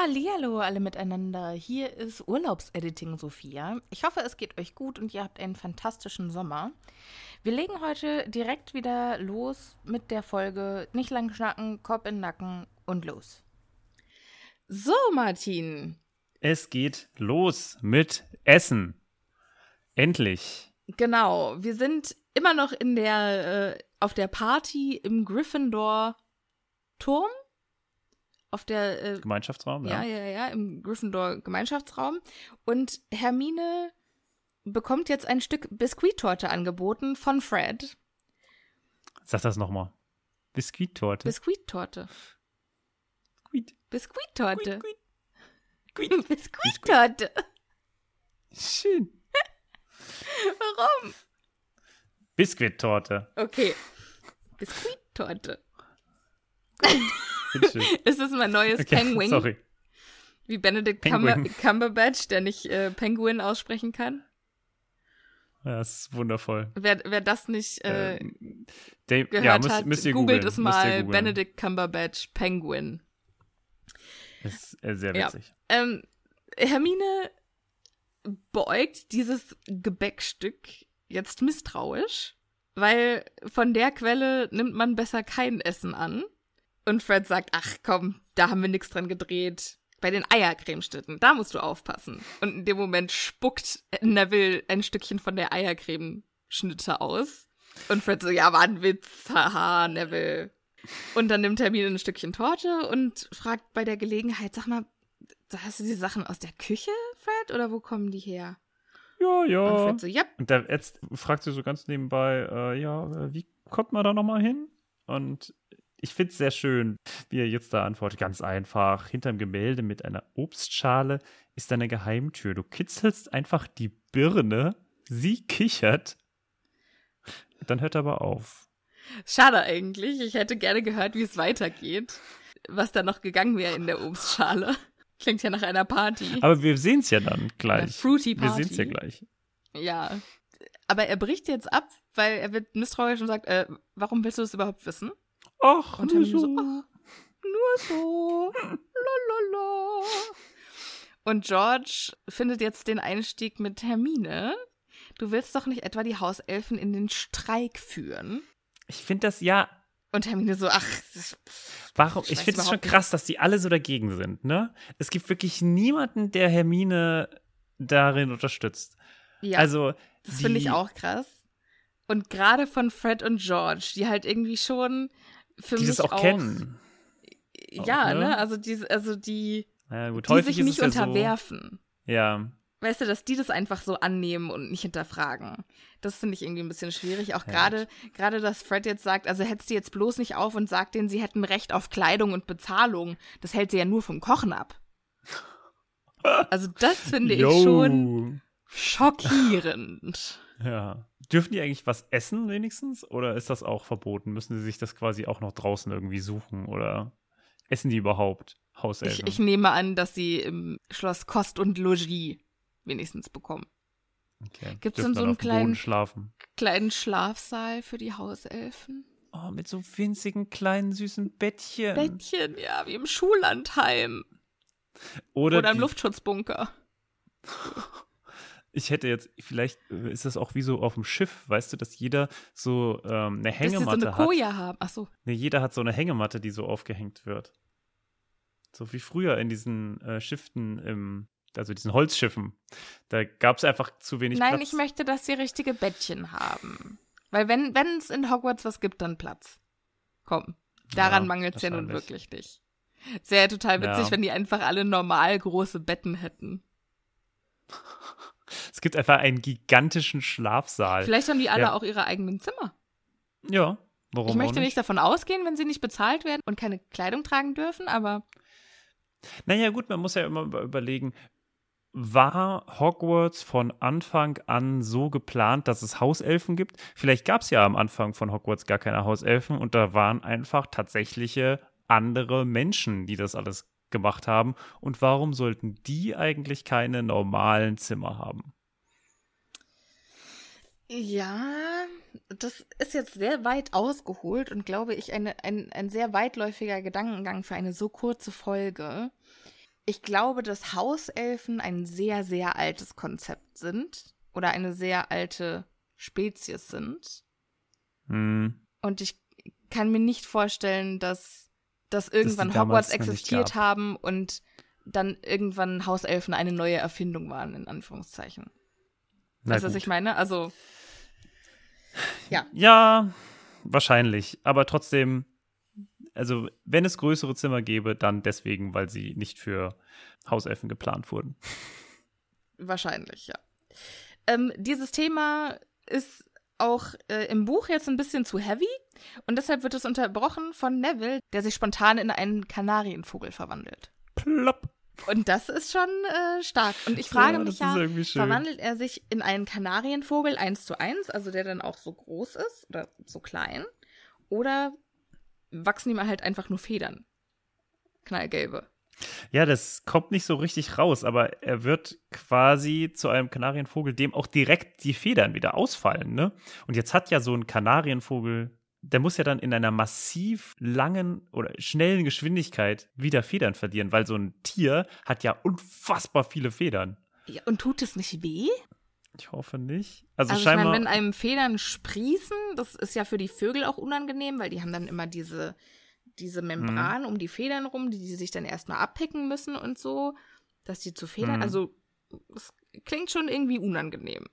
Hallihallo alle miteinander. Hier ist Urlaubsediting Sophia. Ich hoffe, es geht euch gut und ihr habt einen fantastischen Sommer. Wir legen heute direkt wieder los mit der Folge Nicht lang schnacken, Kopf in den Nacken und los. So, Martin. Es geht los mit Essen. Endlich. Genau, wir sind immer noch in der äh, auf der Party im Gryffindor Turm auf der äh, Gemeinschaftsraum, ja. Ja, ja, ja, im Gryffindor Gemeinschaftsraum. Und Hermine bekommt jetzt ein Stück Biskuittorte angeboten von Fred. Sag das nochmal. Biskuittorte. Biskuittorte. Biskuit. Biskuittorte. Biskuit. Biskuittorte. Schön. Warum? Biskuittorte. Okay. Biskuittorte. Ist das mein neues Okay, Penguin? Sorry. Wie Benedict Penguin. Cumber Cumberbatch, der nicht äh, Penguin aussprechen kann? Ja, das ist wundervoll. Wer, wer das nicht äh, Ähm, Dave, gehört ja, müsst, hat, müsst ihr googelt googeln, es mal. Benedict Cumberbatch Penguin. Ist äh, sehr Ja. witzig. Ähm, Hermine beäugt dieses Gebäckstück jetzt misstrauisch, weil von der Quelle nimmt man besser kein Essen an. Und Fred sagt, ach komm, da haben wir nichts dran gedreht. Bei den Eiercremestitten, da musst du aufpassen. Und in dem Moment spuckt Neville ein Stückchen von der Eiercremeschnitte aus. Und Fred so, ja, war ein Witz, haha, Neville. Und dann nimmt Hermine ein Stückchen Torte und fragt bei der Gelegenheit, sag mal, hast du die Sachen aus der Küche, Fred, oder wo kommen die her? Ja, Und ja. Fred so, ja, Und jetzt fragt sie so ganz nebenbei, äh, ja, wie kommt man da nochmal hin? Und ich finde es sehr schön, wie er jetzt da antwortet. Ganz einfach. Hinterm Gemälde mit einer Obstschale ist eine Geheimtür. Du kitzelst einfach die Birne, sie kichert. Dann hört er aber auf. schade eigentlich. Ich hätte gerne gehört, wie es weitergeht. Was da noch gegangen wäre in der Obstschale. Klingt ja nach einer Party. Aber wir sehen es ja dann gleich. Eine Fruity Wir Party. sehen es ja gleich. Ja. Aber er bricht jetzt ab, weil er wird misstrauisch und sagt, äh, warum willst du das überhaupt wissen? Ach, Und Hermine so, ach, nur so. Lololo. Und George findet jetzt den Einstieg mit Hermine. Du willst doch nicht etwa die Hauselfen in den Streik führen? ich finde das ja Und Hermine so, ach, Warum? Ich Ich, finde es schon nicht. krass, dass die alle so dagegen sind, ne? Es gibt wirklich niemanden, der Hermine darin unterstützt. ja, Also, das finde ich auch krass. Und gerade von Fred und George, die halt irgendwie schon für Die mich das auch, kennen. Ja, auch, ne? ne? Also die, also die, Ja, gut, die sich nicht unterwerfen. So, ja, Weißt du, dass die das einfach so annehmen und nicht hinterfragen. Das finde ich irgendwie ein bisschen schwierig. Auch Ja, gerade, gerade, dass Fred jetzt sagt, also hetzt sie jetzt bloß nicht auf und sagt denen, sie hätten Recht auf Kleidung und Bezahlung. Das hält sie ja nur vom Kochen ab. Also das finde ich schon schockierend. Ja. Dürfen die eigentlich was essen wenigstens? Oder ist das auch verboten? Müssen sie sich das quasi auch noch draußen irgendwie suchen? Oder essen die überhaupt Hauselfen? Ich, ich nehme an, dass sie im Schloss Kost und Logis wenigstens bekommen. okay. gibt's Dürfen denn so einen kleinen-? Kleinen Schlafsaal für die Hauselfen. Oh, mit so winzigen kleinen süßen Bettchen. Bettchen, ja, wie im Schullandheim. Oder, Oder im Luftschutzbunker. ich hätte jetzt, vielleicht äh, ist das auch wie so auf dem Schiff, weißt du, dass jeder so ähm, eine Dass Hängematte so eine hat. Koja haben. Ach so. Nee, jeder hat so eine Hängematte, die so aufgehängt wird. So wie früher in diesen äh, Schiffen im, also diesen Holzschiffen. Da gab es einfach zu wenig Nein, Platz. ich möchte, dass sie richtige Bettchen haben. Weil wenn es in Hogwarts was gibt, dann Platz. Komm, daran Ja, mangelt es ja nun wirklich nicht. Es wäre ja total witzig, Ja. wenn die einfach alle normal große Betten hätten. Es gibt einfach einen gigantischen Schlafsaal. Vielleicht haben die alle Ja. auch ihre eigenen Zimmer. Ja, warum ich möchte auch nicht davon ausgehen, wenn sie nicht bezahlt werden und keine Kleidung tragen dürfen, aber Naja, gut, man muss ja immer über- überlegen, war Hogwarts von Anfang an so geplant, dass es Hauselfen gibt? Vielleicht gab es ja am Anfang von Hogwarts gar keine Hauselfen und da waren einfach tatsächliche andere Menschen, die das alles gemacht haben. Und warum sollten die eigentlich keine normalen Zimmer haben? Ja, das ist jetzt sehr weit ausgeholt und glaube ich eine, ein, ein sehr weitläufiger Gedankengang für eine so kurze Folge. Ich glaube, dass Hauselfen ein sehr, sehr altes Konzept sind oder eine sehr alte Spezies sind. Hm. Und ich kann mir nicht vorstellen, dass, dass irgendwann damals Hogwarts existiert haben und dann irgendwann Hauselfen eine neue Erfindung waren, in Anführungszeichen. Na Weißt du, was ich meine? Also, Ja, wahrscheinlich. Aber trotzdem, also wenn es größere Zimmer gäbe, dann deswegen, weil sie nicht für Hauselfen geplant wurden. Wahrscheinlich, ja. Ähm, dieses Thema ist auch äh, im Buch jetzt ein bisschen zu heavy und deshalb wird es unterbrochen von Neville, der sich spontan in einen Kanarienvogel verwandelt. Plopp. Und das ist schon äh, stark. Und ich frage Ja, mich ja, verwandelt er sich in einen Kanarienvogel eins zu eins, also der dann auch so groß ist oder so klein? Oder wachsen ihm halt einfach nur Federn? Knallgelbe. Ja, das kommt nicht so richtig raus, aber er wird quasi zu einem Kanarienvogel, dem auch direkt die Federn wieder ausfallen, ne? Und jetzt hat ja so ein Kanarienvogel, der muss ja dann in einer massiv langen oder schnellen Geschwindigkeit wieder Federn verlieren, weil so ein Tier hat ja unfassbar viele Federn. Ja, und tut es nicht weh? Ich hoffe nicht. Also, Also ich scheinbar. meine, wenn einem Federn sprießen, das ist ja für die Vögel auch unangenehm, weil die haben dann immer diese, diese Membran um die Federn rum, die, die sich dann erstmal abpicken müssen und so, dass die zu Federn, Mhm. also es klingt schon irgendwie unangenehm.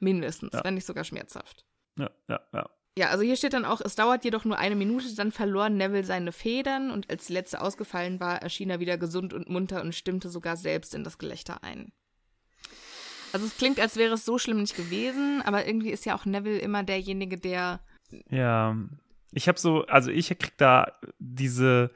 Mindestens, Ja. wenn nicht sogar schmerzhaft. ja, ja, ja. Ja, also hier steht dann auch, es dauert jedoch nur eine Minute, dann verlor Neville seine Federn und als die letzte ausgefallen war, erschien er wieder gesund und munter und stimmte sogar selbst in das Gelächter ein. Also es klingt, als wäre es so schlimm nicht gewesen, aber irgendwie ist ja auch Neville immer derjenige, der Ja, ich habe so, also ich krieg da diese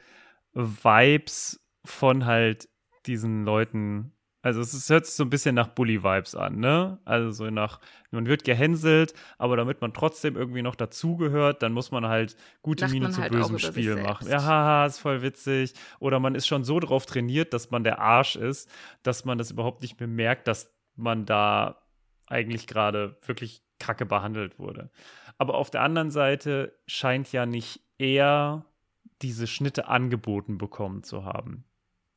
Vibes von halt diesen Leuten. Also es, ist, hört sich so ein bisschen nach Bully-Vibes an, ne? Also so nach, man wird gehänselt, aber damit man trotzdem irgendwie noch dazugehört, dann muss man halt gute Lacht Miene zu halt bösem Spiel machen. Ja, haha, ist voll witzig. Oder man ist schon so drauf trainiert, dass man der Arsch ist, dass man das überhaupt nicht mehr merkt, dass man da eigentlich gerade wirklich kacke behandelt wurde. Aber auf der anderen Seite scheint ja nicht er diese Schnitte angeboten bekommen zu haben.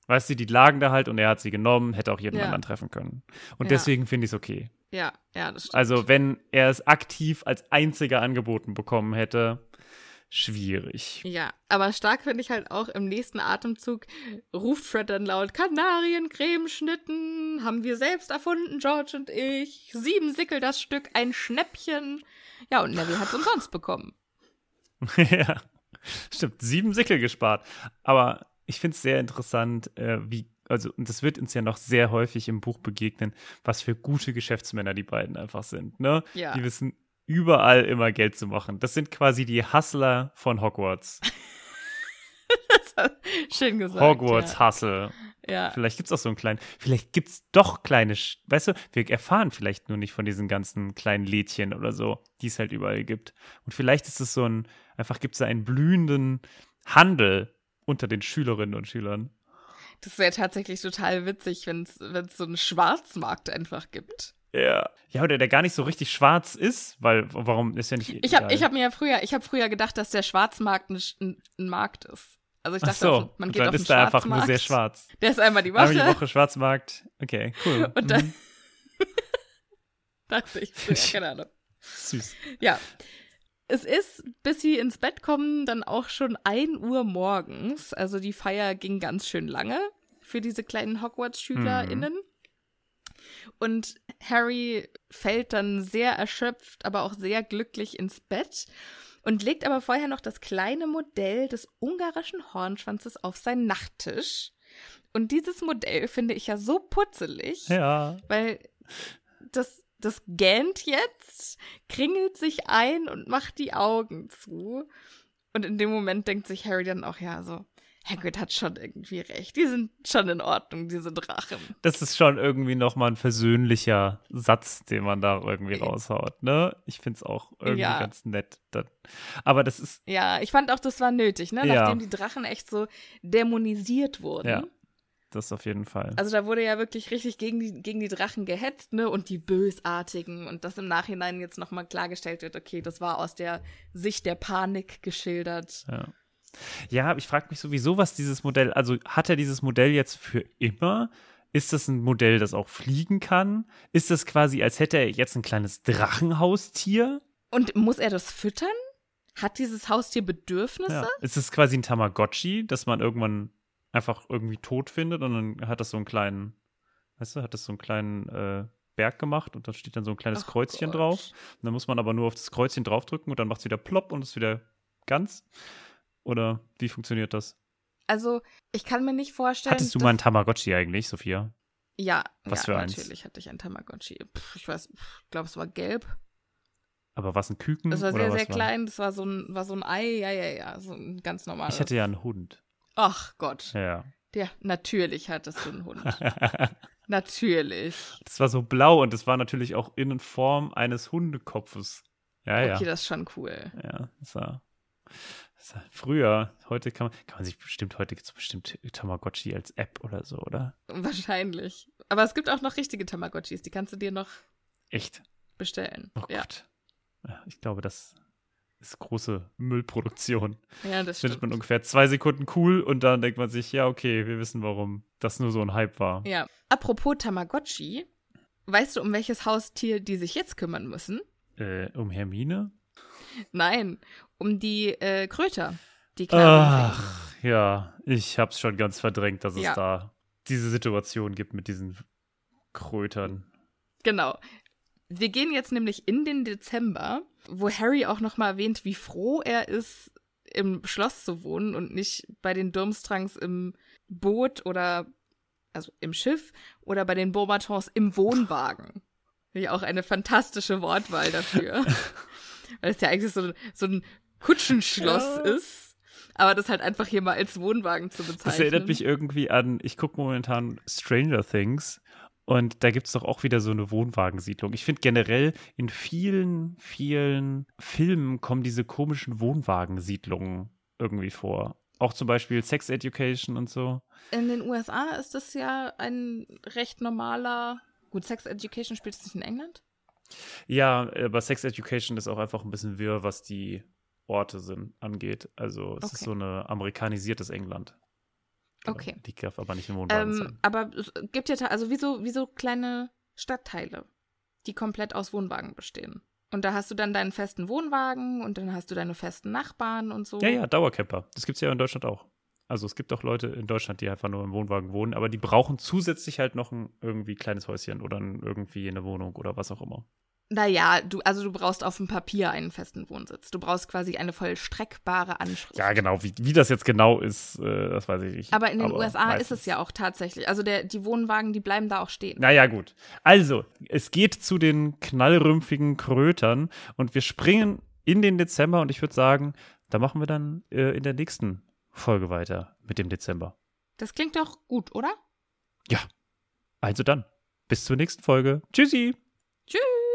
Weißt du, die lagen da halt und er hat sie genommen, hätte auch jeden Ja. anderen treffen können. Und Ja. deswegen finde ich es okay. ja, ja, das stimmt. Also, wenn er es aktiv als einziger angeboten bekommen hätte, schwierig. ja, aber stark finde ich halt auch im nächsten Atemzug ruft Fred dann laut Kanariencremeschnitten haben wir selbst erfunden, George und ich. Sieben Sickel das Stück, ein Schnäppchen. Ja, und Neville hat's umsonst bekommen. ja, stimmt. Sieben Sickel gespart. Aber ich finde es sehr interessant, äh, wie, also, und das wird uns ja noch sehr häufig im Buch begegnen, was für gute Geschäftsmänner die beiden einfach sind, ne? Ja. Die wissen überall immer Geld zu machen. Das sind quasi die Hustler von Hogwarts. Schön gesagt. Hogwarts Hustle. Ja. Vielleicht gibt es auch so einen kleinen, vielleicht gibt es doch kleine, weißt du, wir erfahren vielleicht nur nicht von diesen ganzen kleinen Lädchen oder so, die es halt überall gibt. Und vielleicht ist es so ein, einfach gibt es da einen blühenden Handel unter den Schülerinnen und Schülern. Das wäre tatsächlich total witzig, wenn es so einen Schwarzmarkt einfach gibt. Ja. Ja, oder der gar nicht so richtig schwarz ist, weil warum ist ja nicht. Ich habe hab mir ja früher, ich habe früher gedacht, dass der Schwarzmarkt ein, Sch- ein, ein Markt ist. Also ich Ach dachte, so, auf- man geht auf den ist da einfach nur sehr schwarz. Der ist einmal die Einmal Woche. die Woche Schwarzmarkt. Okay, cool. Und dann, Mhm. Dachte ich. Ja, keine Ahnung. Süß. Ja. Es ist, bis sie ins Bett kommen, dann auch schon 1 Uhr morgens. Also die Feier ging ganz schön lange für diese kleinen Hogwarts-SchülerInnen. Und Harry fällt dann sehr erschöpft, aber auch sehr glücklich ins Bett und legt aber vorher noch das kleine Modell des ungarischen Hornschwanzes auf seinen Nachttisch. Und dieses Modell finde ich ja so putzelig, Ja. weil das, das gähnt jetzt, kringelt sich ein und macht die Augen zu. Und in dem Moment denkt sich Harry dann auch, ja, so, Hagrid hat schon irgendwie recht. Die sind schon in Ordnung, diese Drachen. Das ist schon irgendwie nochmal ein versöhnlicher Satz, den man da irgendwie raushaut, ne? Ich finde es auch irgendwie Ja. ganz nett. Dann. Aber das ist, Ja, ich fand auch, das war nötig, ne? Ja. Nachdem die Drachen echt so dämonisiert wurden. Ja. das auf jeden Fall. Also da wurde ja wirklich richtig gegen die, gegen die Drachen gehetzt, ne? Und die Bösartigen. Und das im Nachhinein jetzt nochmal klargestellt wird, okay, das war aus der Sicht der Panik geschildert. Ja. Ja, ich frage mich sowieso, was dieses Modell, also hat er dieses Modell jetzt für immer? Ist das ein Modell, das auch fliegen kann? Ist das quasi, als hätte er jetzt ein kleines Drachenhaustier? Und muss er das füttern? Hat dieses Haustier Bedürfnisse? Ja. Ist es quasi ein Tamagotchi, das man irgendwann einfach irgendwie tot findet und dann hat das so einen kleinen, weißt du, hat das so einen kleinen äh, Berg gemacht und dann steht dann so ein kleines Ach Kreuzchen Gott. drauf. Und dann muss man aber nur auf das Kreuzchen draufdrücken und dann macht es wieder plopp und ist wieder ganz. Oder wie funktioniert das? Also, ich kann mir nicht vorstellen. Hattest du mal ein Tamagotchi eigentlich, Sophia? Ja, Was ja, für eins? natürlich hatte ich ein Tamagotchi. Pff, ich weiß, ich glaube, es war gelb. Aber was ein Küken? Es war sehr, sehr war? klein. Das war so ein, war so ein Ei. Ja, ja, ja. So ein ganz normales. Ich hatte ja einen Hund. Ach Gott. Ja. Ja, natürlich hattest du einen Hund. natürlich. das war so blau und es war natürlich auch in Form eines Hundekopfes. Ja, ja. Okay, das ist schon cool. Ja, das war, das war früher. Heute kann man, kann man sich bestimmt, heute gibt es bestimmt Tamagotchi als App oder so, oder? Wahrscheinlich. Aber es gibt auch noch richtige Tamagotchis. Die kannst du dir noch Echt? bestellen. Oh ja. Gott. Ich glaube, das ist große Müllproduktion. ja, das findet man ungefähr zwei Sekunden cool und dann denkt man sich, ja, okay, wir wissen, warum das nur so ein Hype war. Ja. Apropos Tamagotchi. Weißt du, um welches Haustier die sich jetzt kümmern müssen? Äh, um Hermine? Nein, um die äh, Kröter. Die. Ach, ja, ich hab's schon ganz verdrängt, dass es Ja. da diese Situation gibt mit diesen Krötern. Genau. Wir gehen jetzt nämlich in den Dezember, wo Harry auch nochmal erwähnt, wie froh er ist, im Schloss zu wohnen und nicht bei den Durmstrangs im Boot oder also im Schiff oder bei den Beauxbatons im Wohnwagen. Auch eine fantastische Wortwahl dafür. Weil es ja eigentlich so, so ein Kutschenschloss Ja. ist, aber das halt einfach hier mal als Wohnwagen zu bezeichnen. Das erinnert mich irgendwie an, ich gucke momentan Stranger Things und da gibt es doch auch wieder so eine Wohnwagensiedlung. Ich finde generell in vielen, vielen Filmen kommen diese komischen Wohnwagensiedlungen irgendwie vor. Auch zum Beispiel Sex Education und so. In den USA ist das ja ein recht normaler. Gut, Sex Education spielt es nicht in England? Ja, aber Sex Education ist auch einfach ein bisschen wirr, was die Orte sind, angeht. Also es ist Okay. so eine amerikanisiertes England. Okay. Die darf aber nicht im Wohnwagen Ähm, sein. aber es gibt ja also wie so, wie so kleine Stadtteile, die komplett aus Wohnwagen bestehen. Und da hast du dann deinen festen Wohnwagen und dann hast du deine festen Nachbarn und so. Ja, ja, Dauercamper. Das gibt es ja in Deutschland auch. Also es gibt auch Leute in Deutschland, die einfach nur im Wohnwagen wohnen, aber die brauchen zusätzlich halt noch ein irgendwie kleines Häuschen oder ein, irgendwie eine Wohnung oder was auch immer. Naja, du, also du brauchst auf dem Papier einen festen Wohnsitz. Du brauchst quasi eine vollstreckbare Anschrift. Ja, genau. Wie, wie das jetzt genau ist, äh, das weiß ich nicht. Aber in den USA meistens- ist es ja auch tatsächlich. Also der, die Wohnwagen, die bleiben da auch stehen. Naja, gut. Also, es geht zu den knallrümpfigen Krötern und wir springen in den Dezember und ich würde sagen, da machen wir dann äh, in der nächsten Folge weiter mit dem Dezember. Das klingt doch gut, oder? Ja. Also dann, bis zur nächsten Folge. Tschüssi. Tschüss.